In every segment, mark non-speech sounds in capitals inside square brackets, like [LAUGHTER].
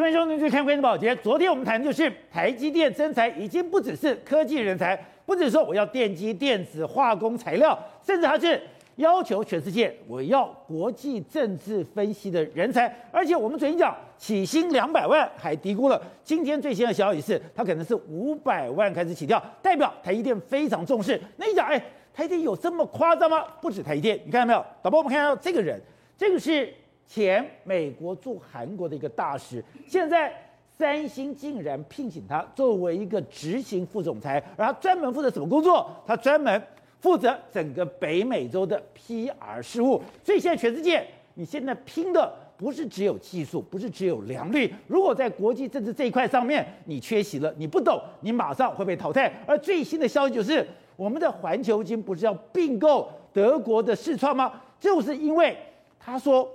这边兄弟去看关键保洁。昨天我们谈的就是台积电征才，已经不只是科技人才，不只是说我要电机、电子、化工材料，甚至还是要求全世界我要国际政治分析的人才。而且我们昨天讲起薪两百万，还低估了。今天最新的消息是，它可能是五百万开始起跳，代表台积电非常重视。那你讲，哎，台积电有这么夸张吗？不止台积电，你看到没有？导播，我们看到这个人，这个是。前美国驻韩国的一个大使，现在三星竟然聘请他作为一个执行副总裁，而他专门负责什么工作？他专门负责整个北美洲的 PR 事务。所以现在全世界，你现在拼的不是只有技术，不是只有良率。如果在国际政治这一块上面你缺席了，你不懂，你马上会被淘汰。而最新的消息就是，我们的环球金不是要并购德国的视创吗？就是因为他说。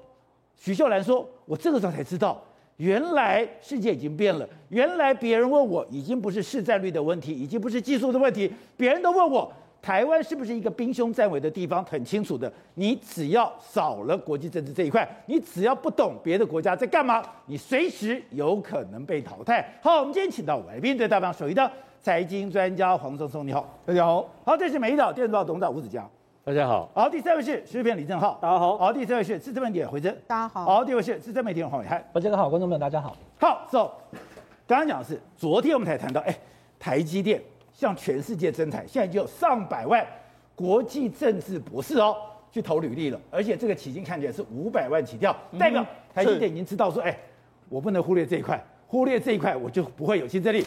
许秀兰说：“我这个时候才知道，原来世界已经变了。原来别人问我，已经不是市占率的问题，已经不是技术的问题。别人都问我，台湾是不是一个兵凶战危的地方？很清楚的，你只要少了国际政治这一块，你只要不懂别的国家在干嘛，你随时有可能被淘汰。”好，我们今天请到来宾，对大方首一的财经专家黄松松，你好，大家好。好，这是美丽岛电子报董事长吴子嘉。大家好，好，第三位是时事评李正浩，大家好，好，第四位是资深媒体人回正，大家好，好，第五位是资深媒体人黄伟汉，大家好，观众朋友大家好，好，so，刚刚讲的是昨天我们才谈到，哎，台积电向全世界征才，现在就有上百万国际政治博士哦去投履历了，而且这个起薪看起来是五百万起跳，代表台积电已经知道说，哎，我不能忽略这一块，忽略这一块我就不会有竞争力。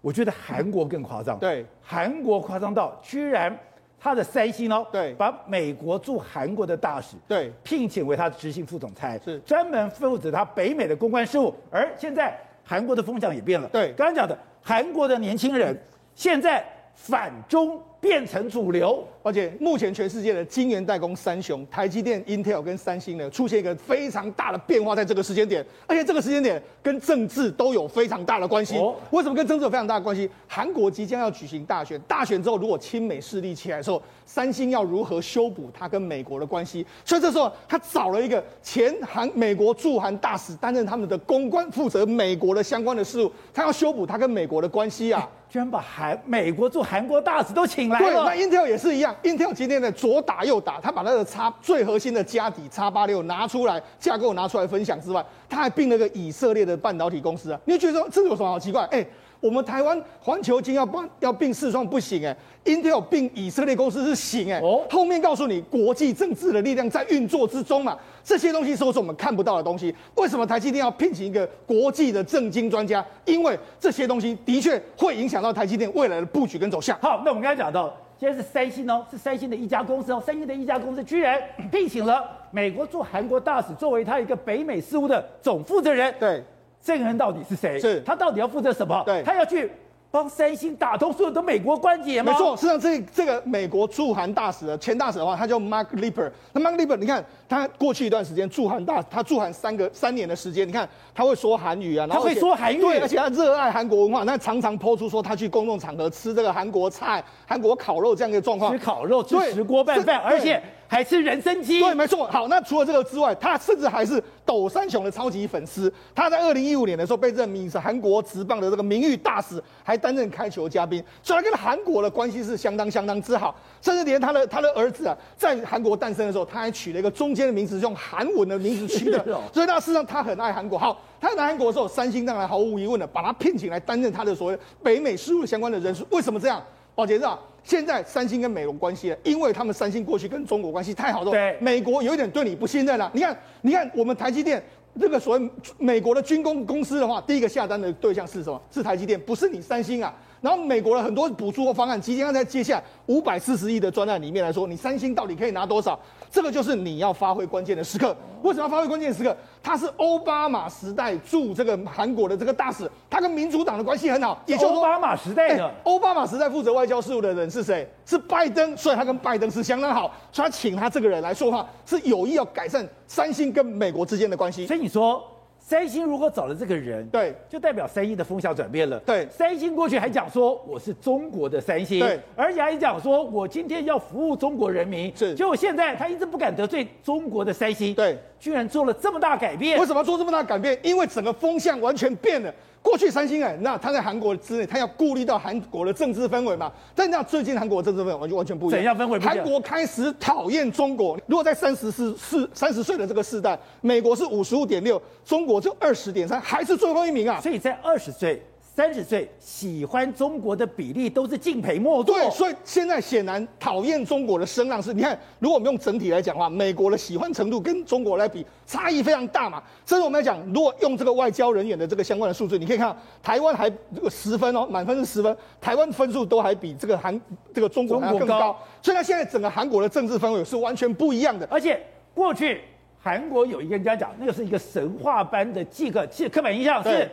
我觉得韩国更夸张，对，韩国夸张到居然。他的三星哦，对，把美国驻韩国的大使对聘请为他的执行副总裁，是专门负责他北美的公关事务。而现在韩国的风向也变了，对，刚刚讲的韩国的年轻人现在反中。变成主流，而且目前全世界的晶圆代工三雄台积电、Intel 跟三星呢，出现一个非常大的变化，在这个时间点，而且这个时间点跟政治都有非常大的关系。为什么跟政治有非常大的关系？韩国即将要举行大选，大选之后如果亲美势力起来的时候，三星要如何修补它跟美国的关系？所以这时候他找了一个前韩美国驻韩大使担任他们的公关，负责美国的相关的事务，他要修补他跟美国的关系啊。居然把韩美国驻韩国大使都请来了。对，那 Intel 也是一样，Intel 今天呢左打右打，他把他的叉最核心的家底叉八六拿出来，架构拿出来分享之外，他还并了个以色列的半导体公司啊。你就觉得说这有什么好奇怪？哎。我们台湾环球金要帮要并四创不行哎，Intel 并以色列公司是行哎，哦，后面告诉你国际政治的力量在运作之中嘛，这些东西都是我们看不到的东西。为什么台积电要聘请一个国际的政经专家？因为这些东西的确会影响到台积电未来的布局跟走向。好，那我们刚才讲到，现在是三星哦，是三星的一家公司哦，三星的一家公司居然聘请了美国驻韩国大使作为他一个北美事务的总负责人。对。这个人到底是谁？是他到底要负责什么？对，他要去帮三星打通所有的美国关节吗？没错，实际上这这个美国驻韩大使的前大使的话，他叫 Mark Lipper。那 Mark Lipper，你看他过去一段时间驻韩大，他驻韩三个三年的时间，你看他会说韩语啊，然后他会说韩语，对，而且他热爱韩国文化，那常常 po 出说他去公众场合吃这个韩国菜、韩国烤肉这样一个状况，吃烤肉，吃石锅拌饭，而且。还吃人参鸡？对，没错。好，那除了这个之外，他甚至还是斗三雄的超级粉丝。他在二零一五年的时候被任命是韩国职棒的这个名誉大使，还担任开球嘉宾，所以他跟韩国的关系是相当相当之好。甚至连他的他的儿子啊，在韩国诞生的时候，他还取了一个中间的名字，用韩文的名字取的。[LAUGHS] 所以那事实上他很爱韩国。好，他来韩国的时候，三星当然毫无疑问的把他聘请来担任他的所谓北美事务相关的人士。为什么这样？宝杰啊。现在三星跟美国关系，因为他们三星过去跟中国关系太好了，对，美国有一点对你不信任了。你看，你看我们台积电这个所谓美国的军工公司的话，第一个下单的对象是什么？是台积电，不是你三星啊。然后美国的很多补助的方案，即将在接下来五百四十亿的专案里面来说，你三星到底可以拿多少？这个就是你要发挥关键的时刻。为什么要发挥关键的时刻？他是奥巴马时代驻这个韩国的这个大使，他跟民主党的关系很好。也就是奥巴马时代的奥巴马时代负责外交事务的人是谁？是拜登，所以他跟拜登是相当好，所以他请他这个人来说话，是有意要改善三星跟美国之间的关系。所以你说。三星如果找了这个人，对，就代表三星的风向转变了。对，三星过去还讲说我是中国的三星，对，而且还讲说我今天要服务中国人民。是，结果现在他一直不敢得罪中国的三星，对，居然做了这么大改变。为什么做这么大改变？因为整个风向完全变了。过去三星哎，那他在韩国之内，他要顾虑到韩国的政治氛围嘛。但那最近韩国的政治氛围完全完全不一样。怎样氛围不一样？韩国开始讨厌中国。如果在三十四四三十岁的这个世代，美国是五十五点六，中国就二十点三，还是最后一名啊。所以在二十岁。三十岁喜欢中国的比例都是敬陪末座，对，所以现在显然讨厌中国的声浪是，你看，如果我们用整体来讲的话，美国的喜欢程度跟中国来比差异非常大嘛。甚至我们来讲，如果用这个外交人员的这个相关的数字，你可以看台湾还十分哦，满分是十分，台湾分数都还比这个韩这个中国更高，高。所以它现在整个韩国的政治氛围是完全不一样的。而且过去韩国有一个人家讲，那个是一个神话般的这个其实刻板印象是。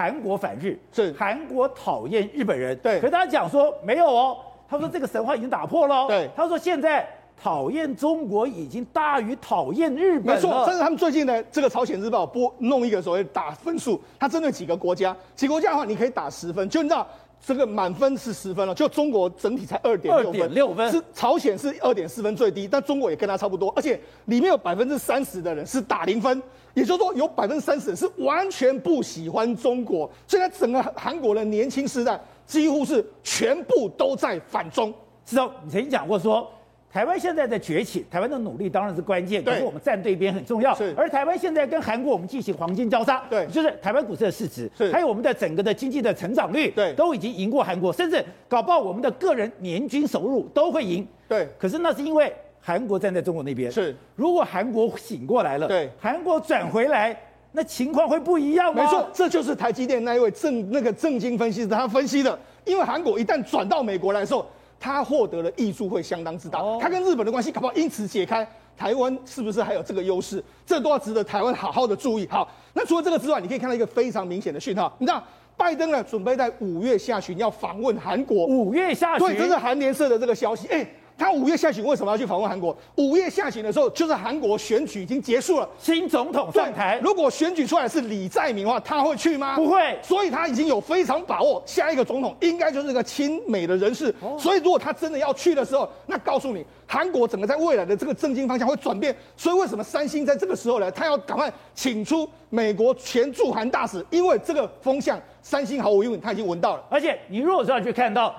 韩国反日是韩国讨厌日本人，对。可是他讲说没有哦，他说这个神话已经打破了，对。他说现在讨厌中国已经大于讨厌日本。没错，甚至他们最近呢，这个朝鲜日报播弄一个所谓打分数，他针对几个国家，几个国家的话你可以打十分，就你知道。这个满分是十分了，就中国整体才二点六分，二点六分是朝鲜是二点四分最低，但中国也跟他差不多，而且里面有百分之三十的人是打零分，也就是说有百分之三十是完全不喜欢中国。现在整个韩国的年轻世代几乎是全部都在反中。知道你曾经讲过说。台湾现在的崛起，台湾的努力当然是关键，可是我们站对边很重要。是，而台湾现在跟韩国我们进行黄金交叉，对，就是台湾股市的市值，是，还有我们的整个的经济的成长率，对，都已经赢过韩国，甚至搞不好我们的个人年均收入都会赢。对，可是那是因为韩国站在中国那边。是，如果韩国醒过来了，对，韩国转回来，那情况会不一样吗？没错，这就是台积电那一位正那个正经分析师他分析的，因为韩国一旦转到美国来的时候。他获得了益处会相当之大，他跟日本的关系搞不好因此解开。台湾是不是还有这个优势？这都要值得台湾好好的注意。好，那除了这个之外，你可以看到一个非常明显的讯号。你知道，拜登呢准备在五月下旬要访问韩国。五月下旬，对，这是韩联社的这个消息。哎。他五月下旬为什么要去访问韩国？五月下旬的时候，就是韩国选举已经结束了，新总统上台。如果选举出来是李在明的话，他会去吗？不会。所以他已经有非常把握，下一个总统应该就是个亲美的人士。哦。所以如果他真的要去的时候，那告诉你，韩国整个在未来的这个政经方向会转变。所以为什么三星在这个时候呢？他要赶快请出美国前驻韩大使，因为这个风向，三星毫无疑问他已经闻到了。而且你如果是要去看到。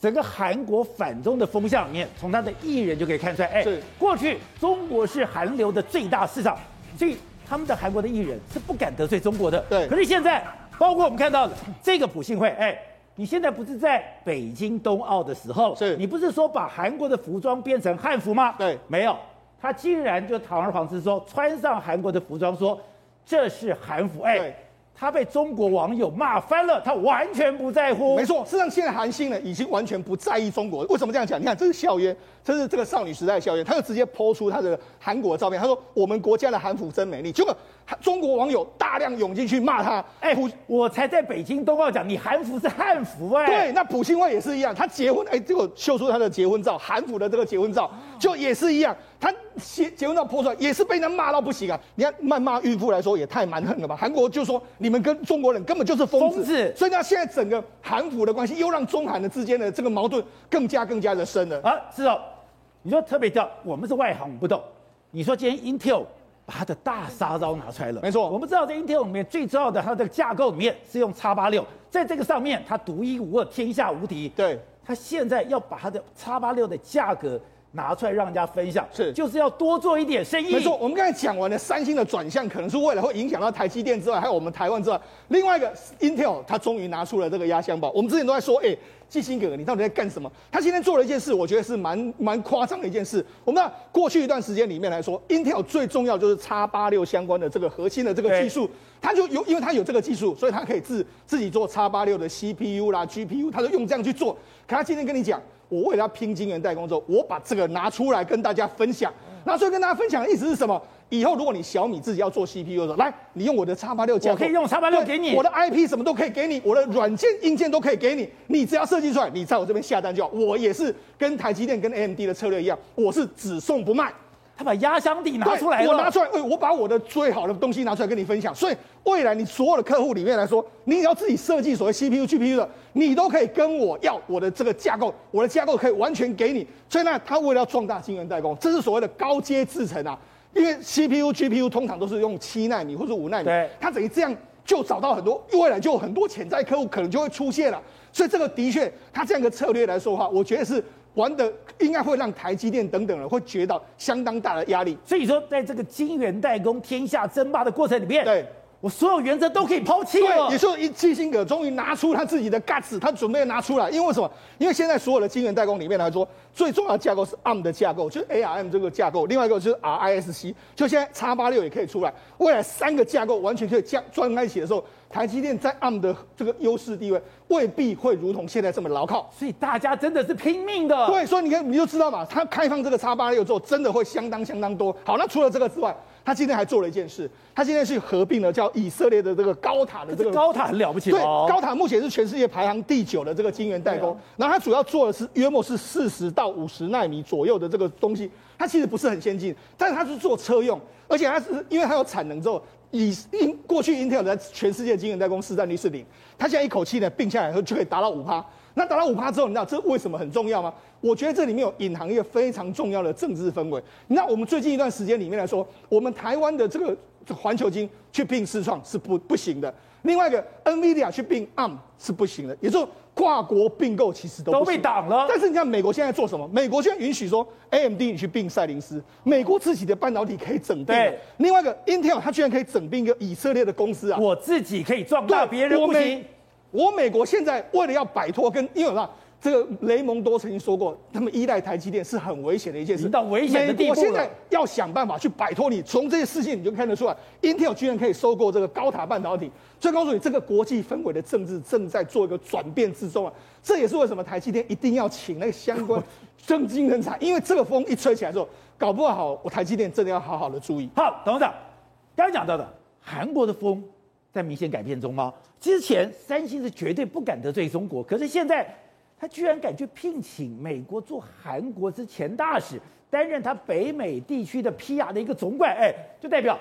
整个韩国反中的风向里面，从他的艺人就可以看出来，哎，过去中国是韩流的最大市场，所以他们的韩国的艺人是不敢得罪中国的。对。可是现在，包括我们看到的这个普信会，哎，你现在不是在北京冬奥的时候，是，你不是说把韩国的服装变成汉服吗？对，没有，他竟然就堂而皇之说穿上韩国的服装，说这是韩服，哎。他被中国网友骂翻了，他完全不在乎。没错，事实上现在韩信呢已经完全不在意中国。为什么这样讲？你看，这是校园，这是这个少女时代的孝渊，他就直接 po 出他的韩国的照片，他说：“我们国家的韩服真美丽。”结果中国网友大量涌进去骂他。哎，我才在北京冬奥讲，你韩服是汉服哎。对，那朴信惠也是一样，他结婚哎，结果秀出他的结婚照，韩服的这个结婚照，就也是一样。他结结婚照 po 出来，也是被人骂到不行啊！你看谩骂孕妇来说，也太蛮横了吧？韩国就说你们跟中国人根本就是疯子，子，所以呢，现在整个韩服的关系又让中韩的之间的这个矛盾更加更加的深了。啊，是哦，你说特别掉我们是外行，我们不懂。你说今天 Intel 把它的大杀招拿出来了，没错，我们知道在 Intel 里面最重要的它的架构里面是用 X 八六，在这个上面它独一无二，天下无敌。对，它现在要把它的 X 八六的价格。拿出来让人家分享，是就是要多做一点生意。没错，我们刚才讲完了三星的转向，可能是为了会影响到台积电之外，还有我们台湾之外，另外一个 Intel，它终于拿出了这个压箱宝。我们之前都在说，哎，季辛格，你到底在干什么？他今天做了一件事，我觉得是蛮蛮夸张的一件事。我们知道过去一段时间里面来说，Intel 最重要就是叉八六相关的这个核心的这个技术，它就有，因为它有这个技术，所以它可以自自己做叉八六的 CPU 啦、GPU，它就用这样去做。可他今天跟你讲。我为了要拼晶圆代工之后，我把这个拿出来跟大家分享。拿出来跟大家分享的意思是什么？以后如果你小米自己要做 CPU 的时候，来，你用我的叉八六，我可以用叉八六给你，我的 IP 什么都可以给你，我的软件硬件都可以给你，你只要设计出来，你在我这边下单就好。我也是跟台积电跟 AMD 的策略一样，我是只送不卖。他把压箱底拿出来了，我拿出来，我把我的最好的东西拿出来跟你分享。所以未来你所有的客户里面来说，你只要自己设计所谓 CPU、GPU 的，你都可以跟我要我的这个架构，我的架构可以完全给你。所以呢，他为了要壮大晶圆代工，这是所谓的高阶制程啊。因为 CPU、GPU 通常都是用七纳米或者五纳米，对，它等于这样就找到很多，未来就有很多潜在客户可能就会出现了。所以这个的确，它这样一个策略来说的话，我觉得是玩的应该会让台积电等等人会觉得相当大的压力。所以说，在这个晶圆代工天下争霸的过程里面，对。我所有原则都可以抛弃了。对，也就是一基辛格终于拿出他自己的 guts，他准备拿出来。因为为什么？因为现在所有的晶圆代工里面来说，最重要的架构是 ARM 的架构，就是 ARM 这个架构。另外一个就是 RISC，就现在叉八六也可以出来。未来三个架构完全可以加装在一起的时候，台积电在 ARM 的这个优势地位未必会如同现在这么牢靠。所以大家真的是拼命的。对，所以你看你就知道嘛，它开放这个叉八六之后，真的会相当相当多。好，那除了这个之外。他今天还做了一件事，他今天去合并了叫以色列的这个高塔的这个高塔很了不起，对，高塔目前是全世界排行第九的这个晶圆代工，然后他主要做的是约莫是四十到五十纳米左右的这个东西，它其实不是很先进，但是它是做车用，而且它是因为它有产能之后，以英过去 Intel 在全世界晶圆代工市占率是零，它现在一口气呢并下来后就可以达到五趴。那达到五趴之后，你知道这为什么很重要吗？我觉得这里面有隐含一个非常重要的政治氛围。那我们最近一段时间里面来说，我们台湾的这个环球金去并市创是不不行的。另外一个 NVIDIA 去并 ARM 是不行的，也就是跨国并购其实都都被挡了。但是你看美国现在做什么？美国现在允许说 AMD 你去并赛灵思，美国自己的半导体可以整并。对，另外一个 Intel 它居然可以整并一个以色列的公司啊！我自己可以壮大，别人不行。我美国现在为了要摆脱跟，因为什么？这个雷蒙多曾经说过，他们依赖台积电是很危险的一件事。到危险的地步了。美国现在要想办法去摆脱你，从这些事情你就看得出来，Intel 居然可以收购这个高塔半导体。所以告诉你，这个国际氛围的政治正在做一个转变之中啊！这也是为什么台积电一定要请那个相关 [LAUGHS] 政经人才，因为这个风一吹起来之后，搞不好我台积电真的要好好的注意。好，董事长，刚才讲到的韩国的风在明显改变中吗？之前三星是绝对不敢得罪中国，可是现在他居然敢去聘请美国做韩国之前大使，担任他北美地区的 PR 的一个总管，哎，就代表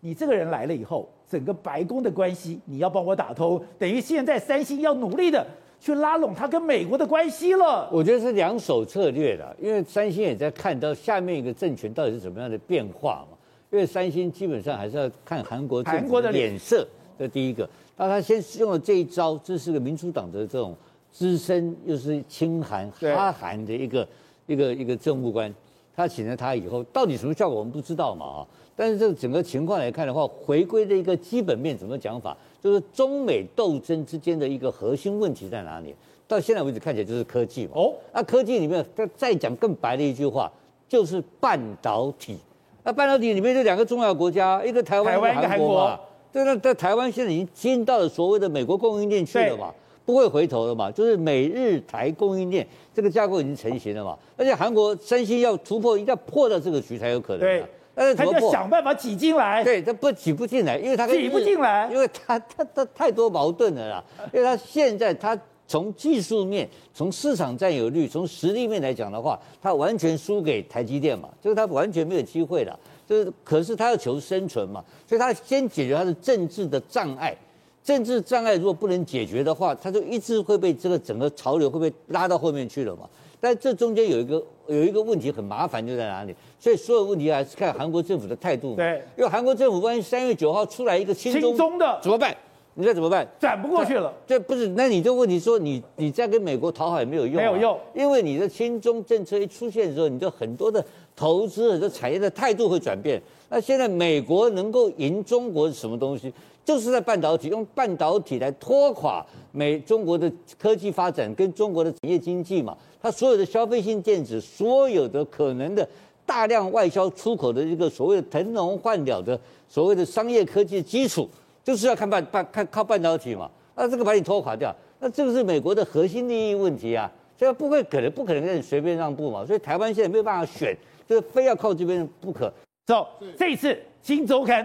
你这个人来了以后，整个白宫的关系你要帮我打通，等于现在三星要努力的去拉拢他跟美国的关系了。我觉得是两手策略的，因为三星也在看到下面一个政权到底是怎么样的变化嘛，因为三星基本上还是要看韩国政府的脸色，这第一个。那他先用了这一招，这是个民主党的这种资深又是亲韩哈韩的一个一个一个政务官，他请了他以后，到底什么效果我们不知道嘛啊？但是这个整个情况来看的话，回归的一个基本面怎么讲法，就是中美斗争之间的一个核心问题在哪里？到现在为止看起来就是科技嘛。哦，那科技里面再再讲更白的一句话，就是半导体。那半导体里面就两个重要国家，一个台湾，一个韩国嘛。对，那在台湾现在已经进到了所谓的美国供应链去了嘛，不会回头了嘛，就是美日台供应链这个架构已经成型了嘛，而且韩国三星要突破，一定要破到这个局才有可能。对，但是他要想办法挤进来。对，他不挤不进来，因为他挤不进来，因为他他他太多矛盾了啦，因为他现在他从技术面、从市场占有率、从实力面来讲的话，他完全输给台积电嘛，就是他完全没有机会了。就是，可是他要求生存嘛，所以他先解决他的政治的障碍。政治障碍如果不能解决的话，他就一直会被这个整个潮流会被拉到后面去了嘛。但这中间有一个有一个问题很麻烦，就在哪里？所以所有问题还是看韩国政府的态度。对，因为韩国政府万一三月九号出来一个亲中，中的怎么办？你再怎么办？转不过去了。这不是，那你就问题说你你再跟美国讨好也没有用，啊，没有用，因为你的亲中政策一出现的时候，你就很多的。投资的产业的态度会转变。那现在美国能够赢中国是什么东西？就是在半导体，用半导体来拖垮美中国的科技发展跟中国的产业经济嘛。它所有的消费性电子，所有的可能的大量外销出口的一个所谓的腾笼换鸟的所谓的商业科技的基础，就是要看半半看靠半导体嘛。那这个把你拖垮掉，那这个是美国的核心利益问题啊。所以不会可能不可能让你随便让步嘛。所以台湾现在没有办法选。就是非要靠这边不可。走，这一次《金周刊》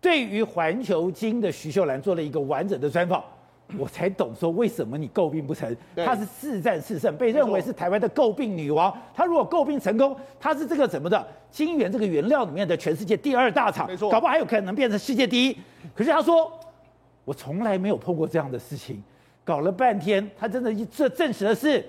对于环球金的徐秀兰做了一个完整的专访。[CLEARS THROAT] 我才懂说为什么你诟病不成。她是四战四胜，被认为是台湾的诟病女王。她如果诟病成功，她是这个什么的金源这个原料里面的全世界第二大厂，没错搞不好还有可能变成世界第一。可是她说，我从来没有碰过这样的事情，搞了半天，她真的这证实的是，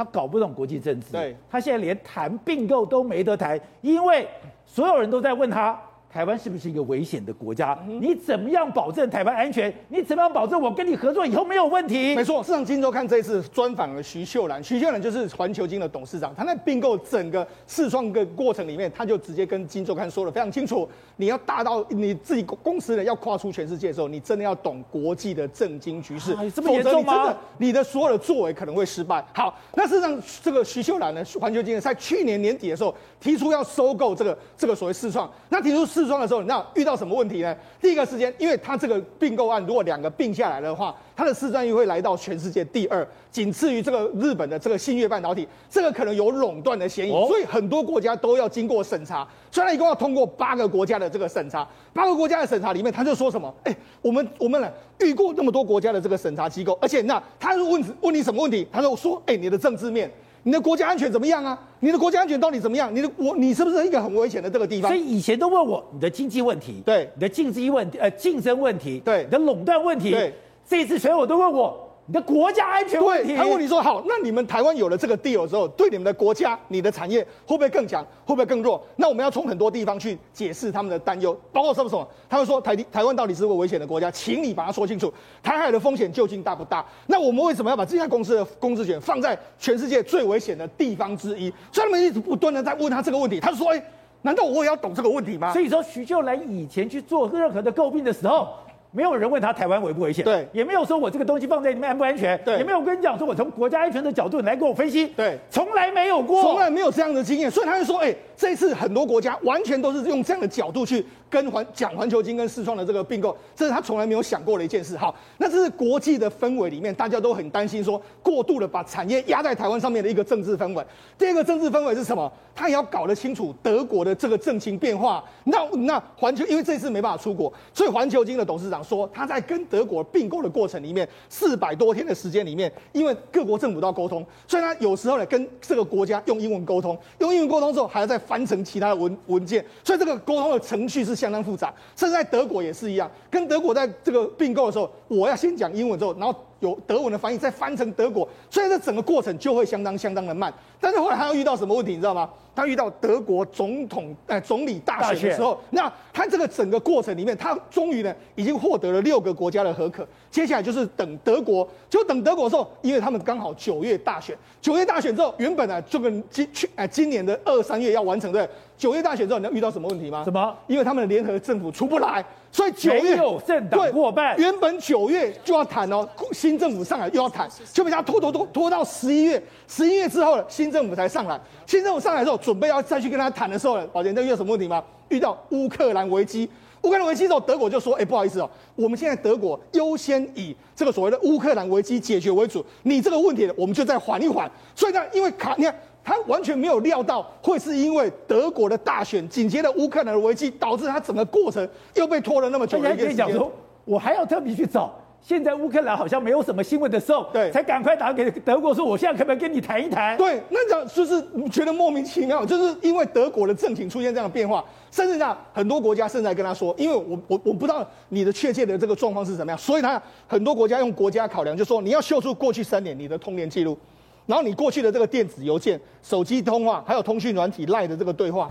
他搞不懂国际政治。对，他现在连谈并购都没得谈，因为所有人都在问他。台湾是不是一个危险的国家？你怎么样保证台湾安全？你怎么样保证我跟你合作以后没有问题？没错，市场金周看这一次专访了徐秀兰，徐秀兰就是环球金的董事长，他在并购整个世创的过程里面，他就直接跟金周刊说的非常清楚：你要大到你自己公司呢要跨出全世界的时候，你真的要懂国际的政经局势，这么严重吗？你真的你的所有的作为可能会失败。好，那事实上这个徐秀兰呢，环球金在去年年底的时候提出要收购这个这个所谓世创，那提出世创的时候，你知道？遇到什么问题呢？第一个时间，因为它这个并购案如果两个并下来的话，它的市占率会来到全世界第二，仅次于这个日本的这个信越半导体，这个可能有垄断的嫌疑，所以很多国家都要经过审查。虽然一共要通过八个国家的这个审查，八个国家的审查里面，他就说什么？哎，我们我们呢遇过那么多国家的这个审查机构，而且那他是问问你什么问题？他就说，哎，你的政治面。你的国家安全怎么样啊？你的国家安全到底怎么样？你的我，你是不是一个很危险的这个地方？所以以前都问我你的经济问题，对，你的竞争问题，呃，竞争问题，对，你的垄断问题，对，这一次所有我都问我。你的国家安全问题，他问你说好，那你们台湾有了这个 deal 之后，对你们的国家、你的产业会不会更强，会不会更弱？那我们要从很多地方去解释他们的担忧，包括什么什么？他们说台台湾到底是个危险的国家，请你把它说清楚，台海的风险究竟大不大？那我们为什么要把这家公司的控制权放在全世界最危险的地方之一？所以他们一直不断的在问他这个问题，他就说：哎，难道我也要懂这个问题吗？所以说，徐秀兰以前去做任何的诟病的时候。没有人问他台湾危不危险，对，也没有说我这个东西放在里面安不安全，对，也没有跟你讲说我从国家安全的角度来给我分析，对，从来没有过，从来没有这样的经验，所以他就说，哎，这一次很多国家完全都是用这样的角度去跟环讲环球金跟世创的这个并购，这是他从来没有想过的一件事。好，那这是国际的氛围里面，大家都很担心说过度的把产业压在台湾上面的一个政治氛围。第二个政治氛围是什么？他也要搞得清楚德国的这个政情变化。那那环球因为这次没办法出国，所以环球金的董事长说他在跟德国并购的过程里面，四百多天的时间里面，因为各国政府都要沟通，所以他有时候呢跟这个国家用英文沟通，用英文沟通之后还要再翻成其他的文文件，所以这个沟通的程序是相当复杂。甚至在德国也是一样，跟德国在这个并购的时候，我要先讲英文之后，然后有德文的翻译，再翻成德国，所以这整个过程就会相当相当的慢。但是后来他又遇到什么问题，你知道吗？他遇到德国总统哎、呃、总理大选的时候，那他这个整个过程里面，他终于呢已经获得了六个国家的核可，接下来就是等德国，就等德国的时候，因为他们刚好九月大选，九月大选之后，原本呢就跟今去哎今年的二三月要完成对，九月大选之后你要遇到什么问题吗？什么？因为他们的联合政府出不来，所以九月没有政党过半，原本九月就要谈哦，新政府上来又要谈，就被他拖拖拖拖到十一月，十一月之后新政府才上来，新政府上来之后。准备要再去跟他谈的时候呢，宝杰，那遇到什么问题吗？遇到乌克兰危机，乌克兰危机之后，德国就说：“哎，不好意思哦，我们现在德国优先以这个所谓的乌克兰危机解决为主，你这个问题我们就再缓一缓。”所以呢，因为卡，你看他完全没有料到会是因为德国的大选，紧接着乌克兰的危机，导致他整个过程又被拖了那么久的一个时间。讲说，我还要特别去找。现在乌克兰好像没有什么新闻的时候，对，才赶快打给德国说，我现在可不可以跟你谈一谈？对，那这样就是觉得莫名其妙，就是因为德国的政情出现这样的变化，甚至呢，很多国家甚至还跟他说，因为我我我不知道你的确切的这个状况是怎么样，所以他很多国家用国家考量，就说你要秀出过去三年你的通联记录，然后你过去的这个电子邮件、手机通话，还有通讯软体赖的这个对话，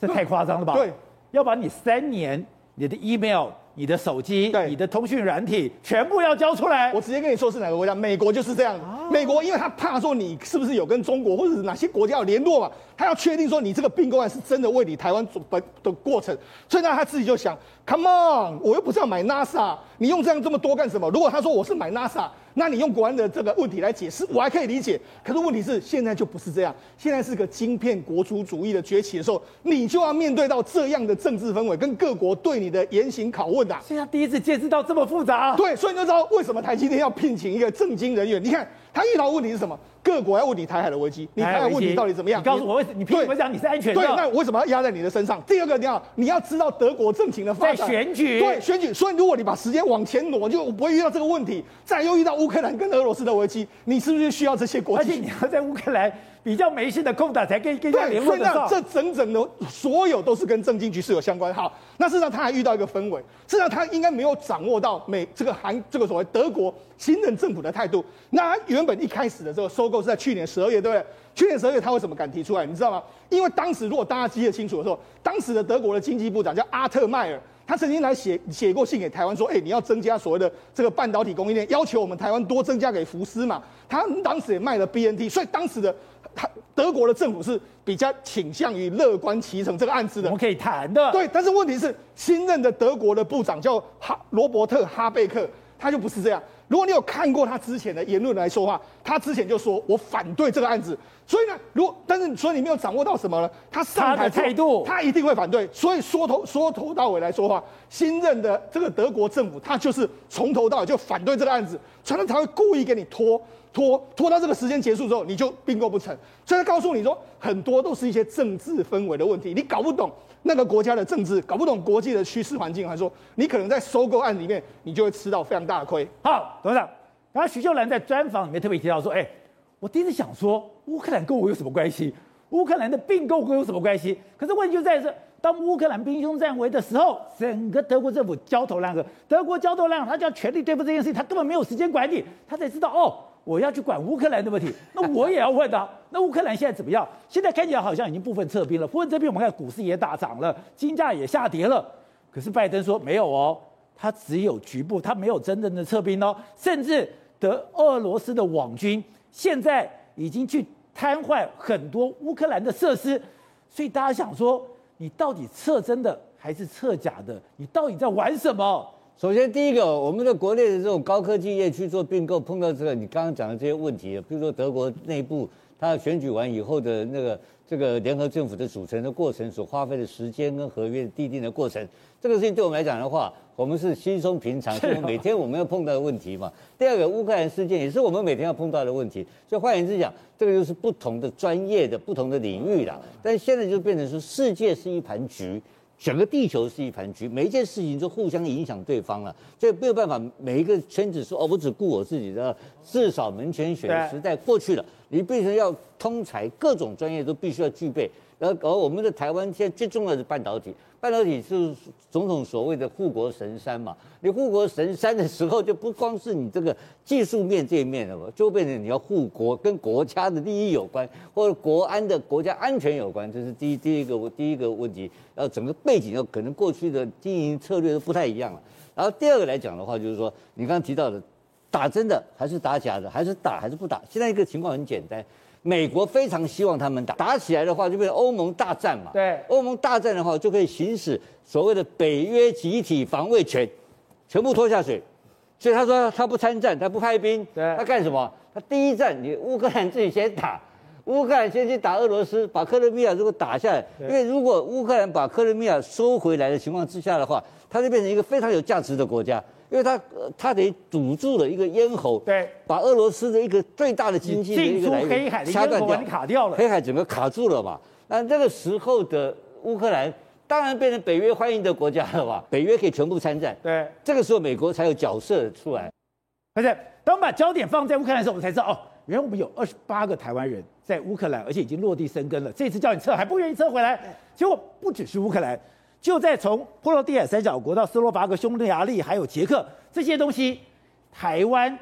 这太夸张了吧？对，要把你三年你的 email。你的手机、对你的通讯软体全部要交出来。我直接跟你说是哪个国家，美国就是这样。啊、美国因为他怕说你是不是有跟中国或者是哪些国家有联络嘛，他要确定说你这个并购案是真的为你台湾主本的过程，所以呢他自己就想，Come on，我又不是要买 NASA，你用这样这么多干什么？如果他说我是买 NASA。那你用国安的这个问题来解释，我还可以理解。可是问题是，现在就不是这样。现在是个晶片国族主义的崛起的时候，你就要面对到这样的政治氛围跟各国对你的严刑拷问的。现在第一次见识到这么复杂。对，所以你就知道为什么台积电要聘请一个政经人员。你看他遇到问题是什么？各国要问你台海的危机，你台海问题到底怎么样？你告诉我，为你凭什么讲你是安全的？对，那为什么要压在你的身上？第二个，你要你要知道德国政情的发展，在选举，对选举。所以如果你把时间往前挪，就不会遇到这个问题。再又遇到乌克兰跟俄罗斯的危机，你是不是需要这些国际？而且你要在乌克兰。比较没事的空档才可以跟他联络得到。这整整的所有都是跟政经局势有相关。好，那事实上他还遇到一个氛围，事实上他应该没有掌握到美这个韩这个所谓德国新任政府的态度。那他原本一开始的这个收购是在去年十二月，对不对？去年十二月他为什么敢提出来？你知道吗？因为当时如果大家记得清楚的时候，当时的德国的经济部长叫阿特迈尔，他曾经来写写过信给台湾说，哎，你要增加所谓的这个半导体供应链，要求我们台湾多增加给福斯嘛。他当时也卖了 BNT，所以当时的。他德国的政府是比较倾向于乐观其成这个案子的，我们可以谈的。对，但是问题是新任的德国的部长叫哈罗伯特哈贝克，他就不是这样。如果你有看过他之前的言论来说话，他之前就说我反对这个案子。所以呢，如果但是所以你没有掌握到什么呢？他上台态度，他一定会反对。所以说头说头到尾来说话，新任的这个德国政府，他就是从头到尾就反对这个案子，所以他才会故意给你拖。拖拖到这个时间结束之后，你就并购不成。所以他告诉你说，很多都是一些政治氛围的问题，你搞不懂那个国家的政治，搞不懂国际的趋势环境，还说你可能在收购案里面，你就会吃到非常大的亏。好，董事长，然后徐秀兰在专访里面特别提到说，哎，我第一次想说，乌克兰跟我有什么关系？乌克兰的并购跟我有什么关系？可是问题就在这，当乌克兰兵凶战危的时候，整个德国政府焦头烂额，德国焦头烂额，他就要全力对付这件事情，他根本没有时间管理，他才知道哦。我要去管乌克兰的问题，那我也要问他，[LAUGHS] 那乌克兰现在怎么样？现在看起来好像已经部分撤兵了，部分撤兵，我们看股市也大涨了，金价也下跌了。可是拜登说没有哦，他只有局部，他没有真正的撤兵哦，甚至德俄罗斯的网军现在已经去瘫痪很多乌克兰的设施，所以大家想说，你到底测真的还是测假的？你到底在玩什么？首先，第一个，我们的国内的这种高科技业去做并购，碰到这个你刚刚讲的这些问题，比如说德国内部，他选举完以后的那个这个联合政府的组成的过程所花费的时间跟合约缔定的过程，这个事情对我们来讲的话，我们是稀松平常，是每天我们要碰到的问题嘛。第二个，乌克兰事件也是我们每天要碰到的问题，所以换言之讲，这个就是不同的专业的不同的领域啦。但现在就变成说，世界是一盘局。整个地球是一盘局，每一件事情都互相影响对方了，所以没有办法，每一个圈子说哦，我只顾我自己的，至少门前雪的时代过去了，你必须要通才，各种专业都必须要具备。然后而我们的台湾现在最重要的是半导体，半导体是总统所谓的护国神山嘛。你护国神山的时候，就不光是你这个技术面这一面了嘛，就变成你要护国，跟国家的利益有关，或者国安的国家安全有关，这是第一第一个第一个问题。然后整个背景要可能过去的经营策略都不太一样了。然后第二个来讲的话，就是说你刚刚提到的，打真的还是打假的，还是打还是不打？现在一个情况很简单。美国非常希望他们打，打起来的话就变成欧盟大战嘛。对，欧盟大战的话就可以行使所谓的北约集体防卫权，全部拖下水。所以他说他不参战，他不派兵，对，他干什么？他第一战你乌克兰自己先打，乌克兰先去打俄罗斯，把克里米亚如果打下来，因为如果乌克兰把克里米亚收回来的情况之下的话，它就变成一个非常有价值的国家。因为他他得堵住了一个咽喉，对，把俄罗斯的一个最大的经济的一个来源掐断掉，卡掉了，黑海整个卡住了嘛。那这个时候的乌克兰当然变成北约欢迎的国家了吧？[LAUGHS] 北约可以全部参战，对，这个时候美国才有角色出来。而且当把焦点放在乌克兰的时候，我们才知道哦，原来我们有二十八个台湾人在乌克兰，而且已经落地生根了。这次叫你撤还不愿意撤回来，结果不只是乌克兰。就在从波罗的海三角国到斯洛伐克、匈牙利还有捷克这些东西，台湾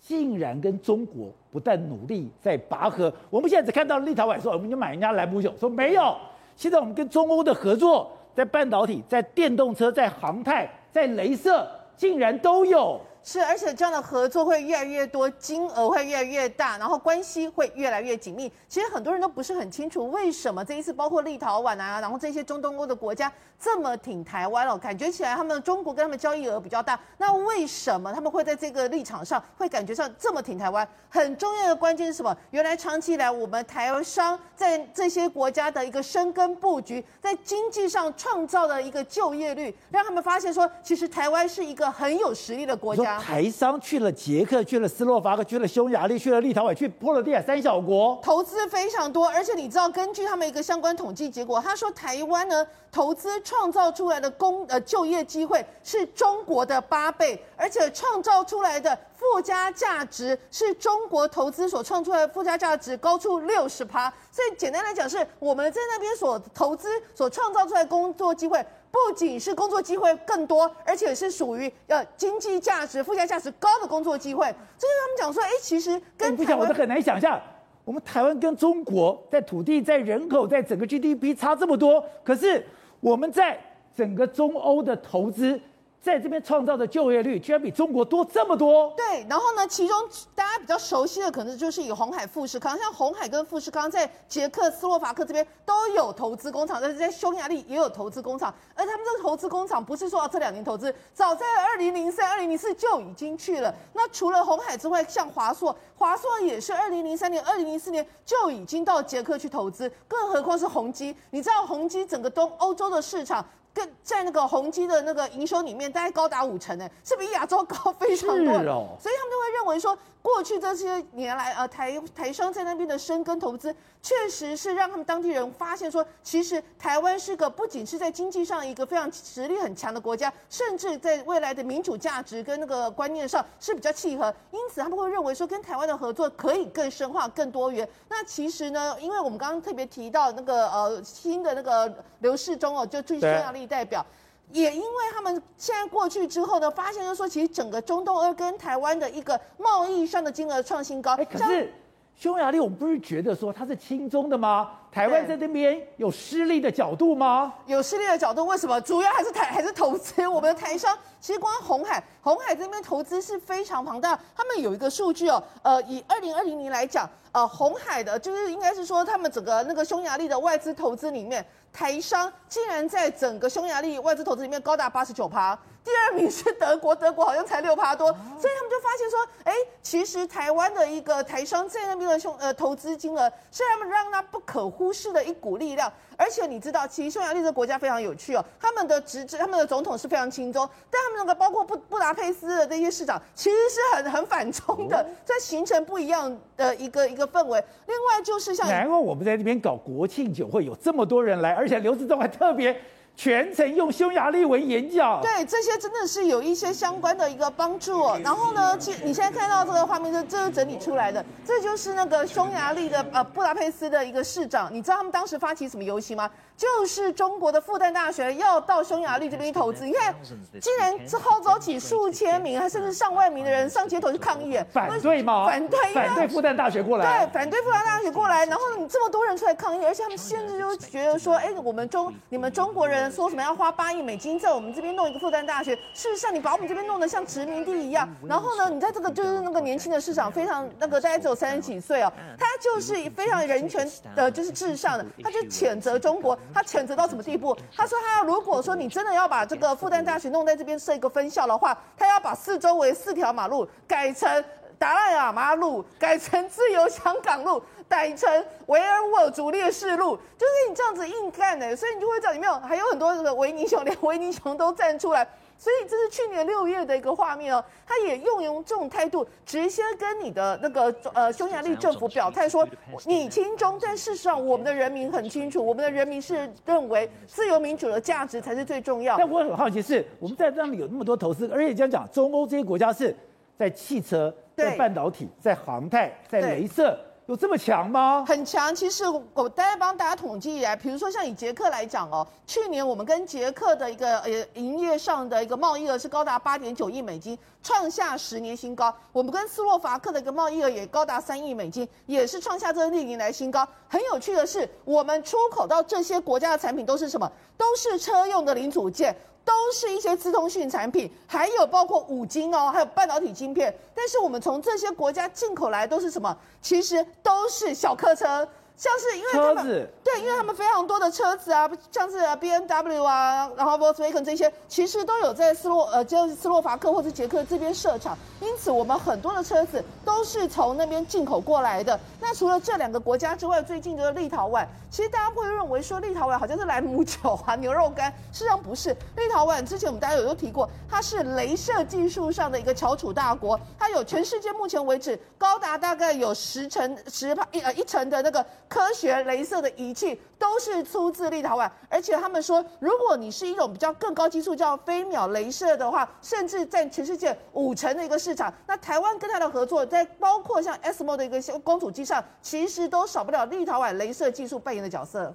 竟然跟中国不但努力在拔河。我们现在只看到立陶宛说我们就买人家兰博基，说没有。现在我们跟中欧的合作，在半导体、在电动车、在航太、在镭射，竟然都有。是，而且这样的合作会越来越多，金额会越来越大，然后关系会越来越紧密。其实很多人都不是很清楚，为什么这一次包括立陶宛啊，然后这些中东欧的国家这么挺台湾哦，感觉起来他们中国跟他们交易额比较大。那为什么他们会在这个立场上会感觉上这么挺台湾？很重要的关键是什么？原来长期以来我们台商在这些国家的一个深耕布局，在经济上创造的一个就业率，让他们发现说，其实台湾是一个很有实力的国家。家。台商去了捷克，去了斯洛伐克，去了匈牙利，去了立陶宛，去波罗的海三小国，投资非常多。而且你知道，根据他们一个相关统计结果，他说台湾呢，投资创造出来的工呃就业机会是中国的八倍，而且创造出来的附加价值是中国投资所创出来的附加价值高出六十趴。所以简单来讲，是我们在那边所投资所创造出来的工作机会。不仅是工作机会更多，而且是属于呃经济价值、附加价值高的工作机会。这就是他们讲说，哎，其实跟不讲我都很难想象，我们台湾跟中国在土地、在人口、在整个 GDP 差这么多，可是我们在整个中欧的投资。在这边创造的就业率居然比中国多这么多。对，然后呢，其中大家比较熟悉的可能就是以红海、富士康，像红海跟富士康在捷克斯洛伐克这边都有投资工厂，但是在匈牙利也有投资工厂。而他们这个投资工厂不是说这两年投资，早在二零零三、二零零四就已经去了。那除了红海之外，像华硕，华硕也是二零零三年、二零零四年就已经到捷克去投资，更何况是宏基。你知道宏基整个东欧洲的市场？跟在那个宏基的那个营收里面，大概高达五成呢，是比亚洲高非常多，哦、所以他们就会认为说。过去这些年来，呃，台台商在那边的生根投资，确实是让他们当地人发现说，其实台湾是个不仅是在经济上一个非常实力很强的国家，甚至在未来的民主价值跟那个观念上是比较契合，因此他们会认为说，跟台湾的合作可以更深化、更多元。那其实呢，因为我们刚刚特别提到那个呃新的那个刘世忠哦，就最匈牙利代表。也因为他们现在过去之后呢，发现就是说，其实整个中东欧跟台湾的一个贸易上的金额创新高。哎，可是匈牙利，我们不是觉得说它是亲中的吗？台湾在这边有失利的角度吗？有失利的角度，为什么？主要还是台还是投资。我们的台商其实光红海，红海这边投资是非常庞大。他们有一个数据哦，呃，以二零二零年来讲，呃，红海的就是应该是说他们整个那个匈牙利的外资投资里面。台商竟然在整个匈牙利外资投资里面高达八十九趴，第二名是德国，德国好像才六趴多，所以他们就发现说，哎，其实台湾的一个台商在那边的兄呃投资金额是他们让他不可忽视的一股力量。而且你知道，其实匈牙利这个国家非常有趣哦，他们的执政，他们的总统是非常亲中，但他们那个包括布布达佩斯的这些市长，其实是很很反中的，在形成不一样的一个一个氛围。另外就是像，难怪我们在这边搞国庆酒会有这么多人来，而且刘志忠还特别。全程用匈牙利文演讲，对，这些真的是有一些相关的一个帮助。然后呢，其实你现在看到这个画面，这这是整理出来的，这就是那个匈牙利的呃布达佩斯的一个市长。你知道他们当时发起什么游行吗？就是中国的复旦大学要到匈牙利这边投资，你看，竟然号召起数千名，还甚至上万名的人上街头去抗议，反对吗？反对，反对复旦大学过来，对，反对复旦大学过来。然后你这么多人出来抗议，而且他们甚至就觉得说，哎，我们中你们中国人说什么要花八亿美金在我们这边弄一个复旦大学，事实上你把我们这边弄得像殖民地一样。然后呢，你在这个就是那个年轻的市长，非常那个大概只有三十几岁哦，他就是非常人权的，就是至上的，他就谴责中国。他谴责到什么地步？他说他如果说你真的要把这个复旦大学弄在这边设一个分校的话，他要把四周围四条马路改成达赖喇嘛路，改成自由香港路，改成维尔沃族烈士路，就是你这样子硬干的，所以你就会知道里面有还有很多这个维尼熊，连维尼熊都站出来。所以这是去年六月的一个画面哦，他也用用这种态度，直接跟你的那个呃匈牙利政府表态说，你亲中，但事实上我们的人民很清楚，我们的人民是认为自由民主的价值才是最重要。但我很好奇是，我们在这里有那么多投资，而且这样讲，中欧这些国家是在汽车、在半导体、在航太、在镭射。有这么强吗？很强。其实我大概帮大家统计一下，比如说像以捷克来讲哦，去年我们跟捷克的一个呃营业上的一个贸易额是高达八点九亿美金，创下十年新高。我们跟斯洛伐克的一个贸易额也高达三亿美金，也是创下这历年来新高。很有趣的是，我们出口到这些国家的产品都是什么？都是车用的零组件。都是一些资通讯产品，还有包括五金哦，还有半导体晶片。但是我们从这些国家进口来都是什么？其实都是小客车。像是因为他们子对，因为他们非常多的车子啊，像是 BMW 啊，然后 Volkswagen 这些，其实都有在斯洛呃，就是斯洛伐克或者捷克这边设厂，因此我们很多的车子都是从那边进口过来的。那除了这两个国家之外，最近就是立陶宛，其实大家会认为说立陶宛好像是莱姆酒啊、牛肉干，事实上不是。立陶宛之前我们大家有都提过，它是镭射技术上的一个翘楚大国，它有全世界目前为止高达大概有十成十趴一呃一成的那个。科学镭射的仪器都是出自立陶宛，而且他们说，如果你是一种比较更高技术叫飞秒镭射的话，甚至在全世界五成的一个市场。那台湾跟他的合作，在包括像 SMO 的一个公主机上，其实都少不了立陶宛镭射技术扮演的角色。